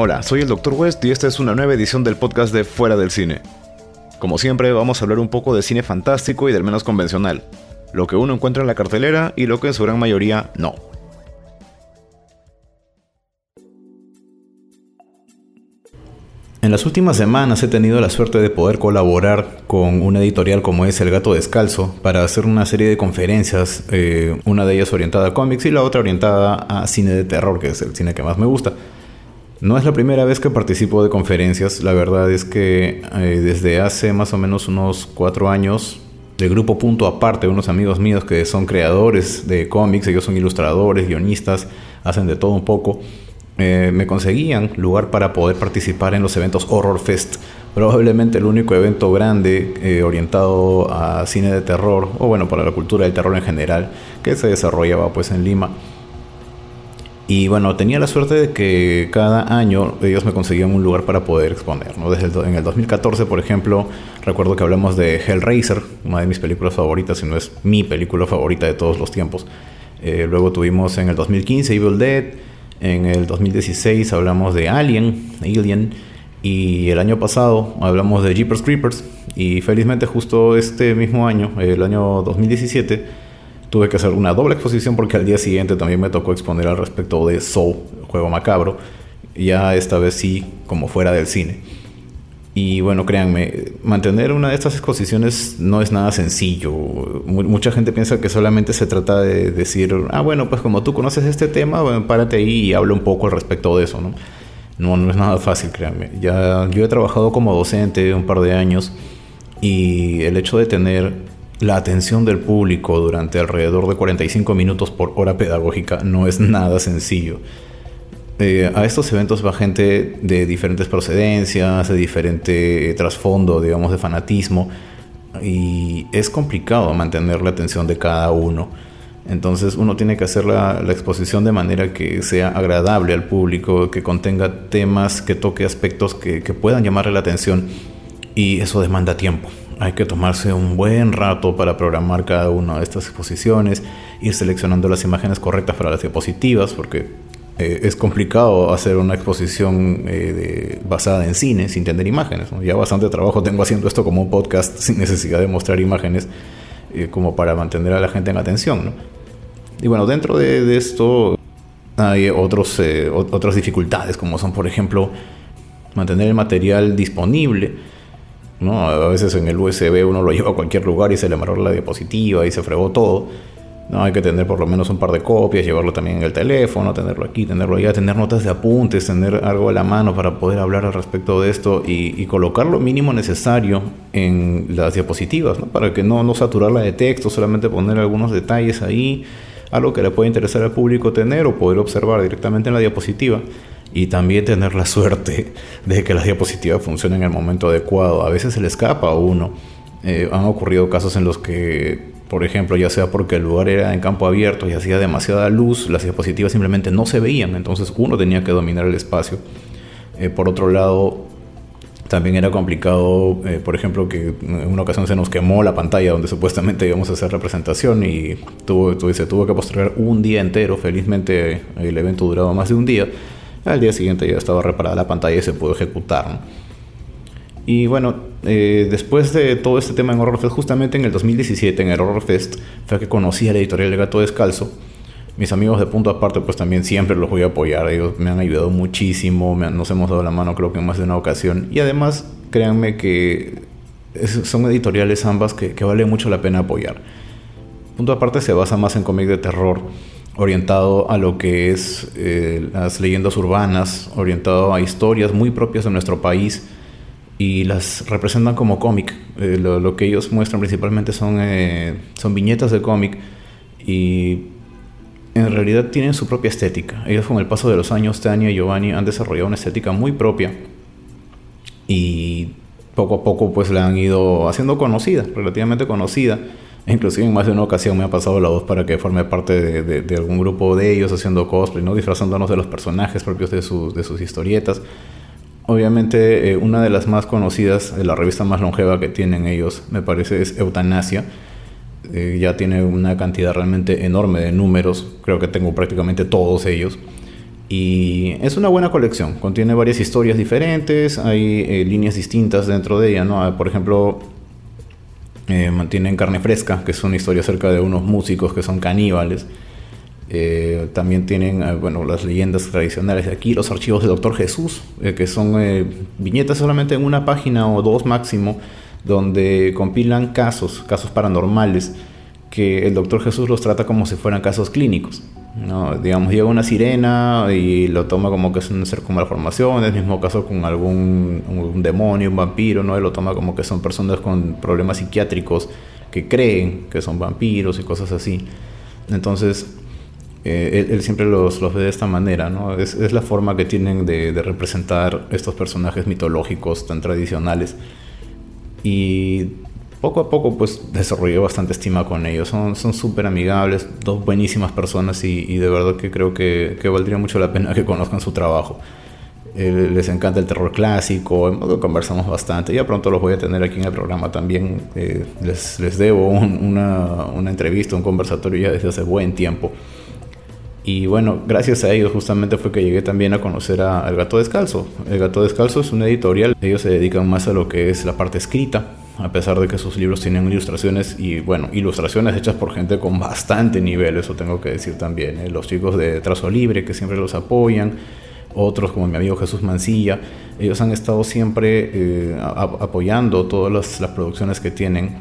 Hola, soy el Dr. West y esta es una nueva edición del podcast de Fuera del Cine. Como siempre, vamos a hablar un poco de cine fantástico y del menos convencional, lo que uno encuentra en la cartelera y lo que en su gran mayoría no. En las últimas semanas he tenido la suerte de poder colaborar con una editorial como es El Gato Descalzo para hacer una serie de conferencias, eh, una de ellas orientada a cómics y la otra orientada a cine de terror, que es el cine que más me gusta. No es la primera vez que participo de conferencias, la verdad es que eh, desde hace más o menos unos cuatro años, de grupo punto aparte, unos amigos míos que son creadores de cómics, ellos son ilustradores, guionistas, hacen de todo un poco eh, me conseguían lugar para poder participar en los eventos Horror Fest. Probablemente el único evento grande eh, orientado a cine de terror, o bueno, para la cultura del terror en general, que se desarrollaba pues en Lima. Y bueno, tenía la suerte de que cada año ellos me conseguían un lugar para poder exponer. ¿no? Desde el, en el 2014, por ejemplo, recuerdo que hablamos de Hellraiser, una de mis películas favoritas, si no es mi película favorita de todos los tiempos. Eh, luego tuvimos en el 2015 Evil Dead. En el 2016 hablamos de Alien, Alien, y el año pasado hablamos de Jeepers Creepers. Y felizmente justo este mismo año, el año 2017, tuve que hacer una doble exposición porque al día siguiente también me tocó exponer al respecto de Soul, el juego macabro, ya esta vez sí como fuera del cine. Y bueno, créanme, mantener una de estas exposiciones no es nada sencillo. mucha gente piensa que solamente se trata de decir, ah, bueno, pues como tú conoces este tema, párate ahí y habla un poco al respecto de eso, ¿no? No, no es nada fácil, créanme. Ya, yo he trabajado como docente un par de años y el hecho de tener la atención del público durante alrededor de 45 minutos por hora pedagógica no es nada sencillo. Eh, a estos eventos va gente de diferentes procedencias, de diferente trasfondo, digamos, de fanatismo, y es complicado mantener la atención de cada uno. Entonces uno tiene que hacer la, exposición de manera que sea agradable al público, que contenga temas, que toque aspectos que, que puedan llamarle la atención, y eso demanda tiempo. Hay que tomarse un buen rato para programar cada una de estas exposiciones, ir seleccionando las imágenes correctas para las diapositivas, porque eh, es complicado hacer una exposición eh, basada en cine sin tener imágenes. Ya bastante trabajo tengo haciendo esto como un podcast sin necesidad de mostrar imágenes eh, como para mantener a la gente en atención. Y bueno, dentro de, esto hay otros, otras dificultades como son, por ejemplo, mantener el material disponible. ¿No? A veces en el USB uno lo lleva a cualquier lugar y se le amarró la diapositiva y se fregó todo. No, hay que tener por lo menos un par de copias, llevarlo también en el teléfono, tenerlo aquí, tenerlo allá, tener notas de apuntes, tener algo a la mano para poder hablar al respecto de esto y, colocar lo mínimo necesario en las diapositivas, ¿no? para que no, no saturarla de texto, solamente poner algunos detalles ahí, algo que le pueda interesar al público tener o poder observar directamente en la diapositiva y también tener la suerte de que la diapositiva funcione en el momento adecuado. A veces se le escapa a uno. Eh, han ocurrido casos en los que por ejemplo, ya sea porque el lugar era en campo abierto y hacía demasiada luz, las diapositivas simplemente no se veían, entonces uno tenía que dominar el espacio. Eh, por otro lado, también era complicado, eh, por ejemplo, que en una ocasión se nos quemó la pantalla donde supuestamente íbamos a hacer representación y tuvo, se tuvo que postergar un día entero. Felizmente el evento duraba más de un día. Al día siguiente ya estaba reparada la pantalla y se pudo ejecutar. Y bueno, eh, después de todo este tema en Horror Fest, justamente en el 2017, en el Horror Fest, fue que conocí a la editorial El Gato Descalzo. Mis amigos de punto aparte, pues también siempre los voy a apoyar. Ellos me han ayudado muchísimo, nos hemos dado la mano creo que en más de una ocasión. Y además, créanme que son editoriales ambas que, vale mucho la pena apoyar. Punto aparte se basa más en cómic de terror, orientado a lo que es eh, las leyendas urbanas, orientado a historias muy propias de nuestro país y las representan como cómic. Eh, lo, que ellos muestran principalmente son, eh, son viñetas de cómic y en realidad tienen su propia estética. Ellos con el paso de los años, Tania y Giovanni han desarrollado una estética muy propia y poco a poco pues la han ido haciendo conocida, relativamente conocida. Inclusive en más de una ocasión me ha pasado la voz para que forme parte de, algún grupo de ellos haciendo cosplay, ¿no? disfrazándonos de los personajes propios de sus, de sus historietas. Obviamente, eh, una de las más conocidas, de la revista más longeva que tienen ellos, me parece, es Eutanasia. Eh, ya tiene una cantidad realmente enorme de números, creo que tengo prácticamente todos ellos. Y es una buena colección, contiene varias historias diferentes, hay eh, líneas distintas dentro de ella, ¿no? Por ejemplo, eh, mantienen Carne Fresca, que es una historia acerca de unos músicos que son caníbales. Eh, también tienen, bueno, las leyendas tradicionales de aquí, los archivos de Doctor Jesús, que son viñetas solamente en una página o dos máximo, donde compilan casos, casos paranormales, que el Doctor Jesús los trata como si fueran casos clínicos. ¿No? Digamos, llega una sirena y lo toma como que es un ser con malformaciones, mismo caso con algún demonio, un vampiro, ¿no? Él lo toma como que son personas con problemas psiquiátricos que creen que son vampiros y cosas así. Entonces, eh, él, siempre los, los, ve de esta manera, ¿no? Es, es la forma que tienen de, de, representar estos personajes mitológicos tan tradicionales. Y poco a poco pues desarrollé bastante estima con ellos. Son súper amigables, dos buenísimas personas y, de verdad que creo que, valdría mucho la pena que conozcan su trabajo. Eh, les encanta el terror clásico, conversamos bastante. Ya pronto los voy a tener aquí en el programa también. Eh, les, les, debo una, una, entrevista, un conversatorio ya desde hace buen tiempo. Y bueno, gracias a ellos justamente fue que llegué también a conocer a El Gato Descalzo. El Gato Descalzo es una editorial, ellos se dedican más a lo que es la parte escrita, a pesar de que sus libros tienen ilustraciones y bueno, ilustraciones hechas por gente con bastante nivel, eso tengo que decir también. ¿eh? Los chicos de Trazo Libre que siempre los apoyan, otros como mi amigo Jesús Mancilla, ellos han estado siempre eh, apoyando todas las, producciones que tienen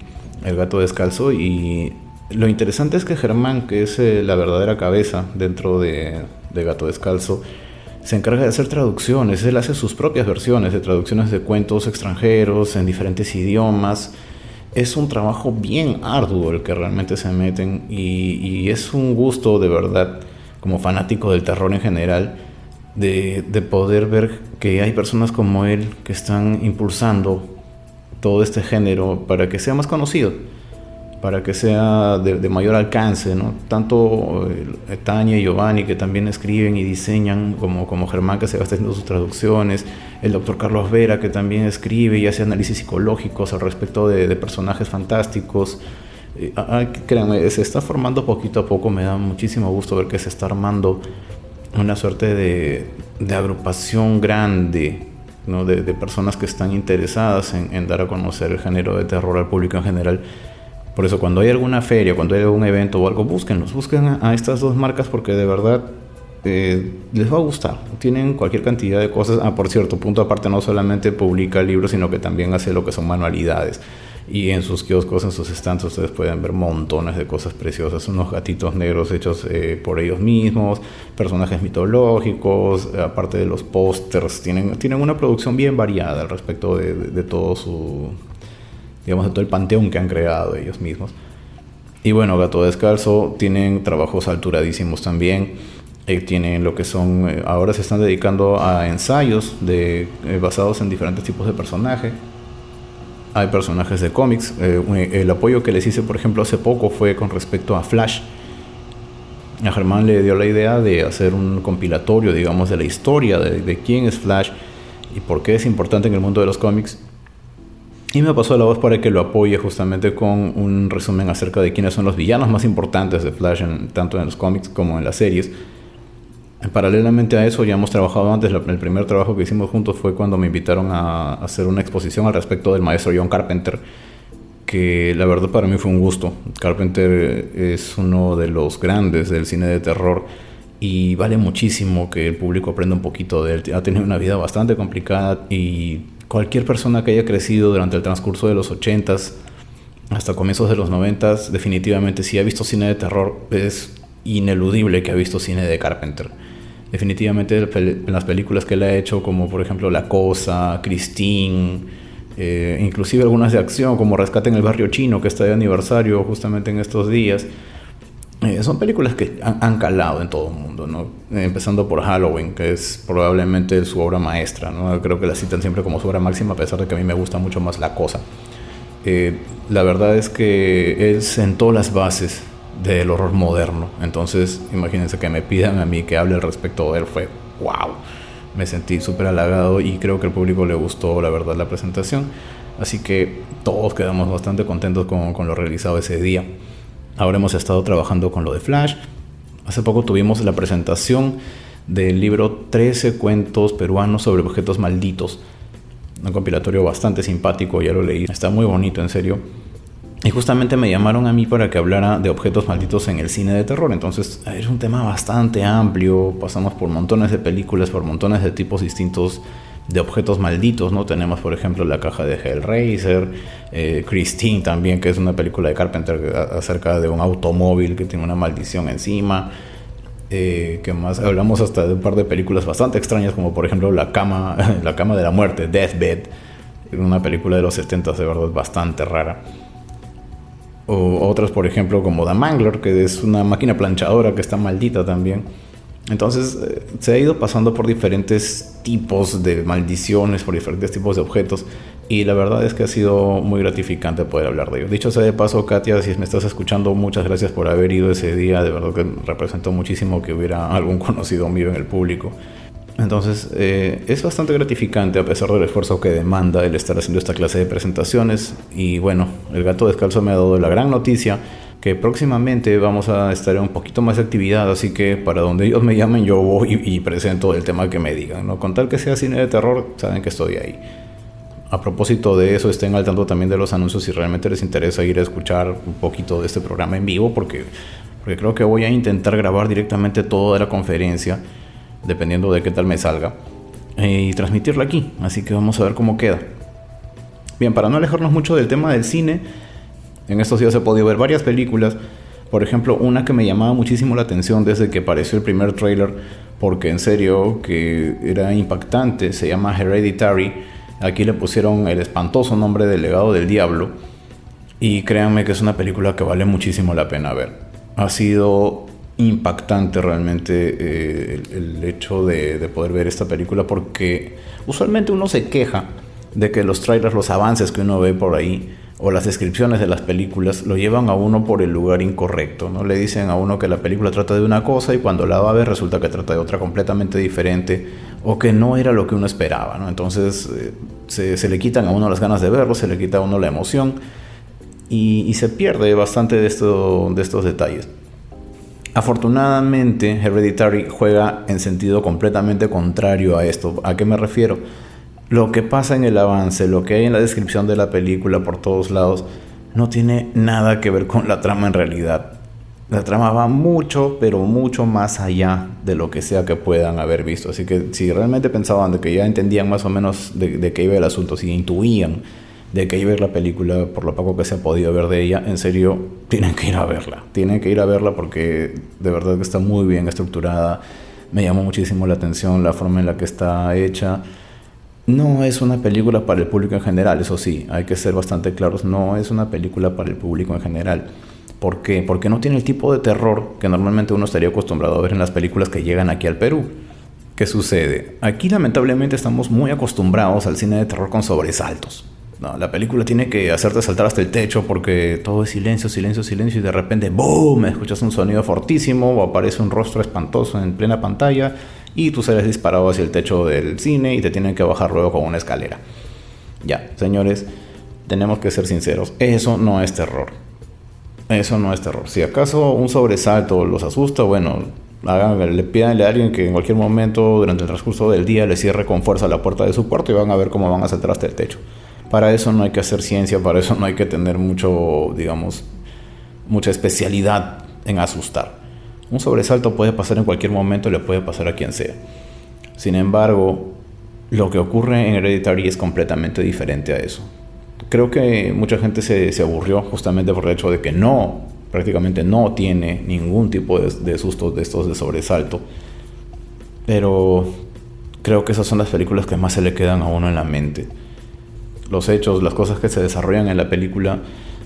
El Gato Descalzo y lo interesante es que Germán, que es eh, la verdadera cabeza dentro de, de Gato Descalzo, se encarga de hacer traducciones, él hace sus propias versiones de traducciones de cuentos extranjeros en diferentes idiomas. Es un trabajo bien arduo el que realmente se meten y, es un gusto de verdad, como fanático del terror en general, de poder ver que hay personas como él que están impulsando todo este género para que sea más conocido para que sea de, mayor alcance, ¿no? Tanto eh, Tania y Giovanni, que también escriben y diseñan, como, como Germán, que se va haciendo sus traducciones, el doctor Carlos Vera, que también escribe y hace análisis psicológicos al respecto de, personajes fantásticos. Eh, créanme, se está formando poquito a poco, me da muchísimo gusto ver que se está armando una suerte de, agrupación grande de, personas que están interesadas en dar a conocer el género de terror al público en general por eso cuando hay alguna feria, cuando hay algún evento o algo, búsquenlos, busquen a, estas dos marcas porque de verdad eh, les va a gustar. Tienen cualquier cantidad de cosas. Ah, por cierto, punto aparte, no solamente publica libros, sino que también hace lo que son manualidades. Y en sus kioscos, en sus estantes, ustedes pueden ver montones de cosas preciosas. Unos gatitos negros hechos eh, por ellos mismos, personajes mitológicos, aparte de los pósters. Tienen, tienen una producción bien variada al respecto de todo su, digamos, de todo el panteón que han creado ellos mismos. Y bueno, Gato Descalzo tienen trabajos alturadísimos también. Eh, tienen lo que son, eh, ahora se están dedicando a ensayos de, eh, basados en diferentes tipos de personajes. Hay personajes de cómics. el apoyo que les hice, por ejemplo, hace poco fue con respecto a Flash. A Germán le dio la idea de hacer un compilatorio, digamos, de la historia de, de quién es Flash y por qué es importante en el mundo de los cómics y me pasó la voz para que lo apoye justamente con un resumen acerca de quiénes son los villanos más importantes de Flash, tanto en los cómics como en las series. Paralelamente a eso, ya hemos trabajado antes. El primer trabajo que hicimos juntos fue cuando me invitaron a hacer una exposición al respecto del maestro John Carpenter, que la verdad para mí fue un gusto. Carpenter es uno de los grandes del cine de terror y vale muchísimo que el público aprenda un poquito de él. Ha tenido una vida bastante complicada y cualquier persona que haya crecido durante el transcurso de los 80s hasta comienzos de los 90s, definitivamente si ha visto cine de terror es ineludible que ha visto cine de Carpenter. Definitivamente en las películas que él ha hecho, como por ejemplo La Cosa, Christine, eh, inclusive algunas de acción como Rescate en el Barrio Chino, que está de aniversario justamente en estos días, eh, son películas que han, calado en todo el mundo, ¿no? empezando por Halloween, que es probablemente su obra maestra. ¿no? Creo que la citan siempre como su obra máxima, a pesar de que a mí me gusta mucho más La Cosa. Eh, la verdad es que él sentó las bases del horror moderno. Entonces, imagínense que me pidan a mí que hable al respecto de él. Fue wow. Me sentí súper halagado y creo que al público le gustó, la verdad, la presentación. Así que todos quedamos bastante contentos con, con lo realizado ese día. Ahora hemos estado trabajando con lo de Flash. Hace poco tuvimos la presentación del libro 13 cuentos peruanos sobre objetos malditos. Un compilatorio bastante simpático, ya lo leí. Está muy bonito, en serio. Y justamente me llamaron a mí para que hablara de objetos malditos en el cine de terror. Entonces es un tema bastante amplio. Pasamos por montones de películas, por montones de tipos distintos de objetos malditos, ¿no? Tenemos, por ejemplo, la caja de Hellraiser, eh, Christine también, que es una película de Carpenter acerca de un automóvil que tiene una maldición encima. Eh, que más hablamos hasta de un par de películas bastante extrañas, como por ejemplo La cama, la cama de la muerte, Deathbed, una película de los 70 de verdad bastante rara. O otras, por ejemplo, como The Mangler, que es una máquina planchadora que está maldita también. Entonces eh, se ha ido pasando por diferentes tipos de maldiciones, por diferentes tipos de objetos y la verdad es que ha sido muy gratificante poder hablar de ello. Dicho sea de paso, Katia, si me estás escuchando, muchas gracias por haber ido ese día, de verdad que representó muchísimo que hubiera algún conocido mío en el público. Entonces eh, es bastante gratificante a pesar del esfuerzo que demanda el estar haciendo esta clase de presentaciones y bueno, el gato descalzo me ha dado la gran noticia que próximamente vamos a estar en un poquito más de actividad, así que para donde ellos me llamen yo voy y, presento el tema que me digan, ¿no? Con tal que sea cine de terror, saben que estoy ahí. A propósito de eso, estén al tanto también de los anuncios si realmente les interesa ir a escuchar un poquito de este programa en vivo, porque, porque creo que voy a intentar grabar directamente toda la conferencia, dependiendo de qué tal me salga, y transmitirla aquí, así que vamos a ver cómo queda. Bien, para no alejarnos mucho del tema del cine, en estos días he podido ver varias películas. Por ejemplo, una que me llamaba muchísimo la atención desde que apareció el primer trailer, porque en serio que era impactante, se llama Hereditary. Aquí le pusieron el espantoso nombre del legado del diablo. Y créanme que es una película que vale muchísimo la pena ver. Ha sido impactante realmente eh, el, hecho de, de poder ver esta película porque usualmente uno se queja de que los trailers, los avances que uno ve por ahí, o las descripciones de las películas lo llevan a uno por el lugar incorrecto, ¿no? Le dicen a uno que la película trata de una cosa y cuando la va a ver resulta que trata de otra completamente diferente o que no era lo que uno esperaba, ¿no? Entonces eh, se, le quitan a uno las ganas de verlo, se le quita a uno la emoción y, se pierde bastante de, esto, de estos detalles. Afortunadamente, Hereditary juega en sentido completamente contrario a esto. ¿A qué me refiero? Lo que pasa en el avance, lo que hay en la descripción de la película por todos lados, no tiene nada que ver con la trama en realidad. La trama va mucho, pero mucho más allá de lo que sea que puedan haber visto. Así que si realmente pensaban de que ya entendían más o menos de, qué iba el asunto, si intuían de qué iba la película, por lo poco que se ha podido ver de ella, en serio, tienen que ir a verla. Tienen que ir a verla porque de verdad que está muy bien estructurada. Me llamó muchísimo la atención la forma en la que está hecha. No es una película para el público en general, eso sí, hay que ser bastante claros, no es una película para el público en general. ¿Por qué? Porque no tiene el tipo de terror que normalmente uno estaría acostumbrado a ver en las películas que llegan aquí al Perú. ¿Qué sucede? Aquí lamentablemente estamos muy acostumbrados al cine de terror con sobresaltos. la película tiene que hacerte saltar hasta el techo porque todo es silencio, silencio, silencio y de repente ¡boom! Escuchas un sonido fortísimo o aparece un rostro espantoso en plena pantalla y tú sales disparado hacia el techo del cine y te tienen que bajar luego con una escalera. Ya, señores, tenemos que ser sinceros, eso no es terror. Eso no es terror. Si acaso un sobresalto los asusta, bueno, hagan, le pidan a alguien que en cualquier momento durante el transcurso del día le cierre con fuerza la puerta de su cuarto y van a ver cómo van a saltar hasta el techo. Para eso no hay que hacer ciencia, para eso no hay que tener mucho, digamos, mucha especialidad en asustar. Un sobresalto puede pasar en cualquier momento, le puede pasar a quien sea. Sin embargo, lo que ocurre en Hereditary es completamente diferente a eso. Creo que mucha gente se, aburrió justamente por el hecho de que no, prácticamente no tiene ningún tipo de, de de estos de sobresalto. Pero creo que esas son las películas que más se le quedan a uno en la mente. Los hechos, las cosas que se desarrollan en la película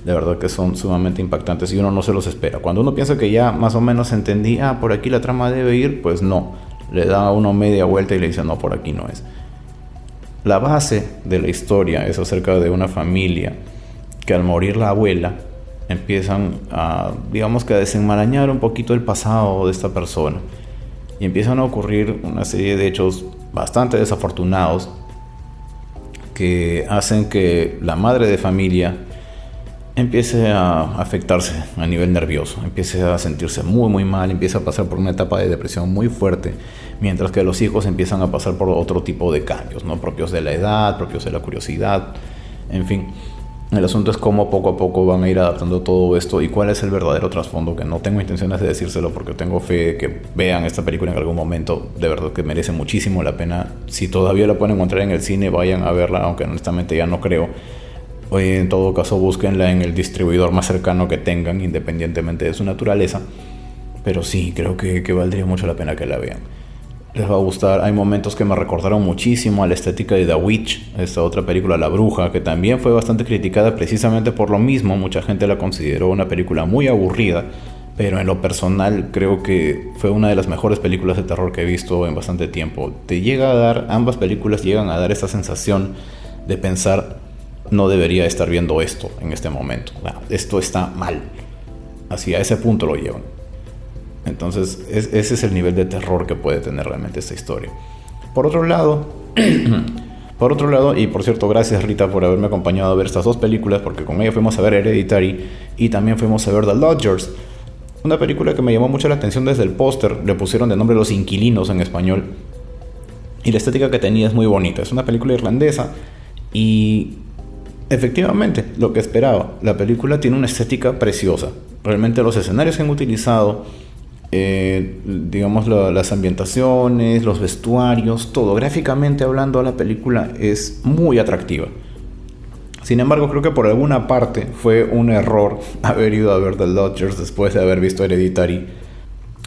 de verdad que son sumamente impactantes y uno no se los espera. Cuando uno piensa que ya más o menos entendí, ah, por aquí la trama debe ir, pues no. Le da a uno media vuelta y le dice, no, por aquí no es. La base de la historia es acerca de una familia que al morir la abuela empiezan a, digamos que a desenmarañar un poquito el pasado de esta persona. Y empiezan a ocurrir una serie de hechos bastante desafortunados que hacen que la madre de familia empiece a afectarse a nivel nervioso, empiece a sentirse muy muy mal, empieza a pasar por una etapa de depresión muy fuerte, mientras que los hijos empiezan a pasar por otro tipo de cambios, ¿no? propios de la edad, propios de la curiosidad, en fin. El asunto es cómo poco a poco van a ir adaptando todo esto y cuál es el verdadero trasfondo, que no tengo intenciones de decírselo porque tengo fe que vean esta película en algún momento, de verdad que merece muchísimo la pena. Si todavía la pueden encontrar en el cine, vayan a verla, aunque honestamente ya no creo en todo caso búsquenla en el distribuidor más cercano que tengan, independientemente de su naturaleza. Pero sí, creo que, valdría mucho la pena que la vean. Les va a gustar. Hay momentos que me recordaron muchísimo a la estética de The Witch, esta otra película La Bruja, que también fue bastante criticada precisamente por lo mismo. Mucha gente la consideró una película muy aburrida, pero en lo personal creo que fue una de las mejores películas de terror que he visto en bastante tiempo. Te llega a dar, ambas películas llegan a dar esa sensación de pensar no debería estar viendo esto en este momento. esto está mal. Así a ese punto lo llevan. Entonces, ese es el nivel de terror que puede tener realmente esta historia. Por otro lado, por otro lado, y por cierto, gracias Rita por haberme acompañado a ver estas dos películas, porque con ella fuimos a ver Hereditary y también fuimos a ver The Lodgers. Una película que me llamó mucho la atención desde el póster, le pusieron de nombre Los Inquilinos en español. Y la estética que tenía es muy bonita. Es una película irlandesa y Efectivamente, lo que esperaba. La película tiene una estética preciosa. Realmente los escenarios que han utilizado, eh, digamos las ambientaciones, los vestuarios, todo. Gráficamente hablando, la película es muy atractiva. Sin embargo, creo que por alguna parte fue un error haber ido a ver The Lodgers después de haber visto Hereditary.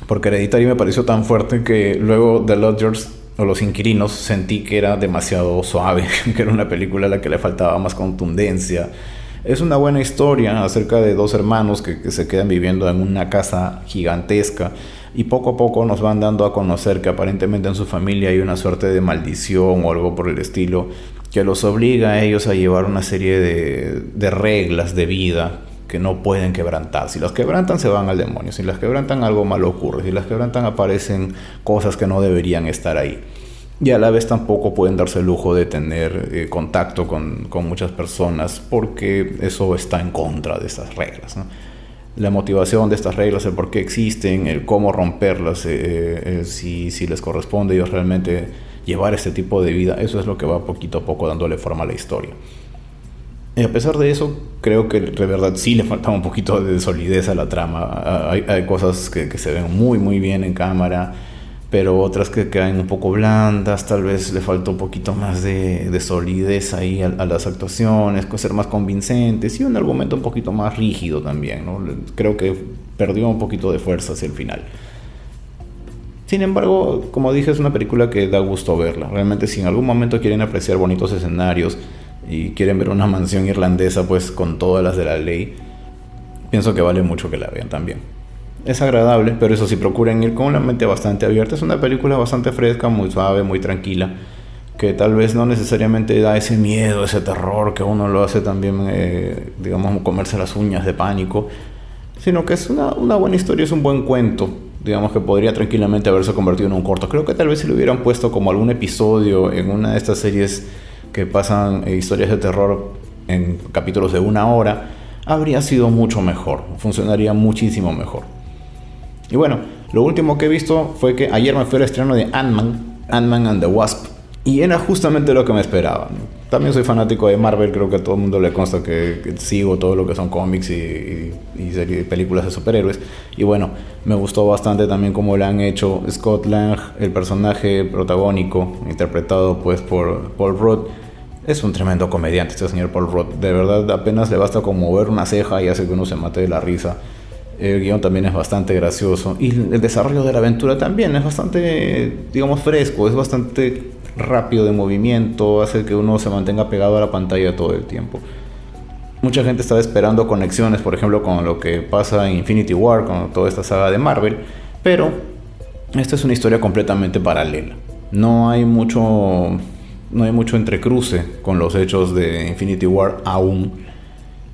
Porque Hereditary me pareció tan fuerte que luego The Lodgers o Los Inquilinos sentí que era demasiado suave, que era una película a la que le faltaba más contundencia. Es una buena historia acerca de dos hermanos que, se quedan viviendo en una casa gigantesca y poco a poco nos van dando a conocer que aparentemente en su familia hay una suerte de maldición o algo por el estilo que los obliga a ellos a llevar una serie de, de reglas de vida que no pueden quebrantar. Si las quebrantan se van al demonio, si las quebrantan algo malo ocurre, si las quebrantan aparecen cosas que no deberían estar ahí. Y a la vez tampoco pueden darse el lujo de tener eh, contacto con, muchas personas porque eso está en contra de estas reglas. La motivación de estas reglas, el por qué existen, el cómo romperlas, eh, eh, si, si les corresponde ellos realmente llevar este tipo de vida, eso es lo que va poquito a poco dándole forma a la historia. A pesar de eso, creo que de verdad sí le faltaba un poquito de solidez a la trama. Hay, cosas que, se ven muy, muy bien en cámara, pero otras que quedan un poco blandas. Tal vez le faltó un poquito más de, de solidez ahí a, las actuaciones, ser más convincentes y un argumento un poquito más rígido también. ¿no? Creo que perdió un poquito de fuerza hacia el final. Sin embargo, como dije, es una película que da gusto verla. Realmente, si en algún momento quieren apreciar bonitos escenarios, y quieren ver una mansión irlandesa pues con todas las de la ley, pienso que vale mucho que la vean también. Es agradable, pero eso sí, procuren ir con una mente bastante abierta. Es una película bastante fresca, muy suave, muy tranquila, que tal vez no necesariamente da ese miedo, ese terror que uno lo hace también, eh, digamos, comerse las uñas de pánico, sino que es una, una buena historia, es un buen cuento digamos que podría tranquilamente haberse convertido en un corto. Creo que tal vez si lo hubieran puesto como algún episodio en una de estas series que pasan eh, historias de terror en capítulos de una hora, habría sido mucho mejor, funcionaría muchísimo mejor. Y bueno, lo último que he visto fue que ayer me fue el estreno de Ant-Man, Ant-Man and the Wasp, y era justamente lo que me esperaba. También soy fanático de Marvel, creo que a todo el mundo le consta que, sigo todo lo que son cómics y, y, películas de superhéroes. Y bueno, me gustó bastante también cómo le han hecho Scott Lang, el personaje protagónico, interpretado pues por Paul Rudd es un tremendo comediante este señor Paul Roth. De verdad, apenas le basta como mover una ceja y hace que uno se mate de la risa. El guion también es bastante gracioso. Y el desarrollo de la aventura también es bastante, digamos, fresco. Es bastante rápido de movimiento. Hace que uno se mantenga pegado a la pantalla todo el tiempo. Mucha gente estaba esperando conexiones, por ejemplo, con lo que pasa en Infinity War, con toda esta saga de Marvel. Pero esta es una historia completamente paralela. No hay mucho no hay mucho entrecruce con los hechos de Infinity War aún.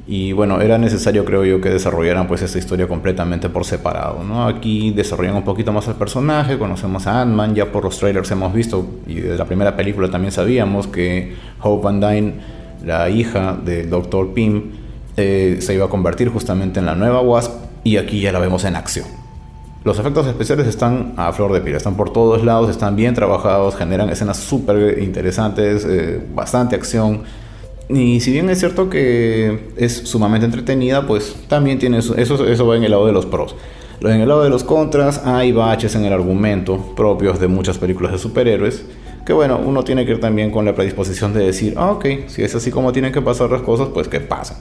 Y bueno, era necesario creo yo que desarrollaran pues esta historia completamente por separado, ¿no? Aquí desarrollan un poquito más al personaje, conocemos a Ant-Man, ya por los trailers hemos visto y de la primera película también sabíamos que Hope Van Dyne, la hija del Dr. Pym, eh, se iba a convertir justamente en la nueva Wasp y aquí ya la vemos en acción. Los efectos especiales están a flor de piel, están por todos lados, están bien trabajados, generan escenas súper interesantes, eh, bastante acción. Y si bien es cierto que es sumamente entretenida, pues también tiene eso, eso, va en el lado de los pros. En el lado de los contras hay baches en el argumento propios de muchas películas de superhéroes, que bueno, uno tiene que ir también con la predisposición de decir, ah, ok, si es así como tienen que pasar las cosas, pues que pasen.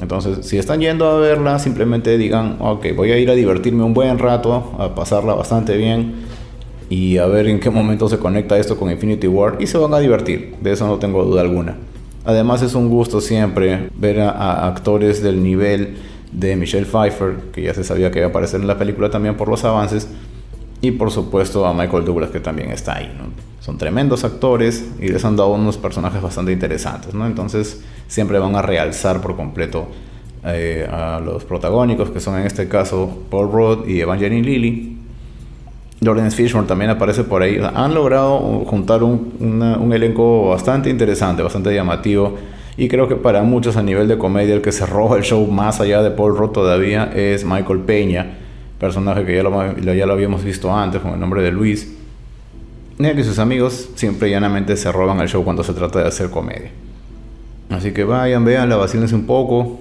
Entonces, si están yendo a verla, simplemente digan, ok, voy a ir a divertirme un buen rato, a pasarla bastante bien y a ver en qué momento se conecta esto con Infinity War y se van a divertir, de eso no tengo duda alguna. Además es un gusto siempre ver a, actores del nivel de Michelle Pfeiffer, que ya se sabía que iba a aparecer en la película también por los avances, y por supuesto a Michael Douglas que también está ahí. Son tremendos actores y les han dado unos personajes bastante interesantes, ¿no? Entonces siempre van a realzar por completo eh, a los protagónicos, que son en este caso Paul Rudd y Evangeline Lilly. Lawrence Fishburne también aparece por ahí. han logrado juntar un, elenco bastante interesante, bastante llamativo. Y creo que para muchos a nivel de comedia el que se roba el show más allá de Paul Rudd todavía es Michael Peña, personaje que ya lo, ya lo habíamos visto antes con el nombre de Luis. Y que sus amigos siempre llanamente se roban el show cuando se trata de hacer comedia. Así que vayan, vean, vacílense un poco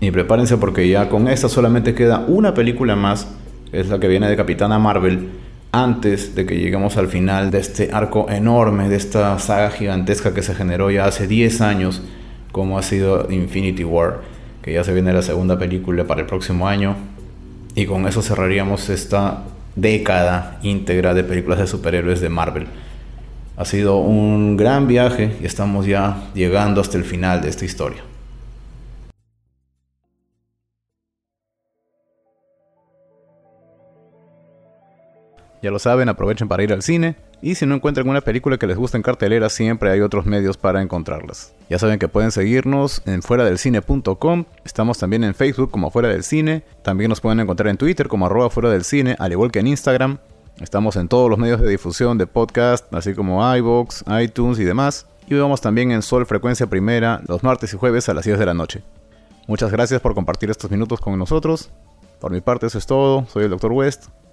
y prepárense porque ya con esta solamente queda una película más, que es la que viene de Capitana Marvel, antes de que lleguemos al final de este arco enorme, de esta saga gigantesca que se generó ya hace 10 años, como ha sido Infinity War, que ya se viene la segunda película para el próximo año. Y con eso cerraríamos esta década íntegra de películas de superhéroes de Marvel. Ha sido un gran viaje y estamos ya llegando hasta el final de esta historia. Ya lo saben, aprovechen para ir al cine y si no encuentran una película que les guste en cartelera, siempre hay otros medios para encontrarlas. Ya saben que pueden seguirnos en fuera del cine.com, estamos también en Facebook como fuera del cine, también nos pueden encontrar en Twitter como arroba fuera del cine, al igual que en Instagram. Estamos en todos los medios de difusión de podcast, así como iVoox, iTunes y demás. Y vamos también en Sol Frecuencia Primera los martes y jueves a las 10 de la noche. Muchas gracias por compartir estos minutos con nosotros. Por mi parte eso es todo, soy el Dr. West.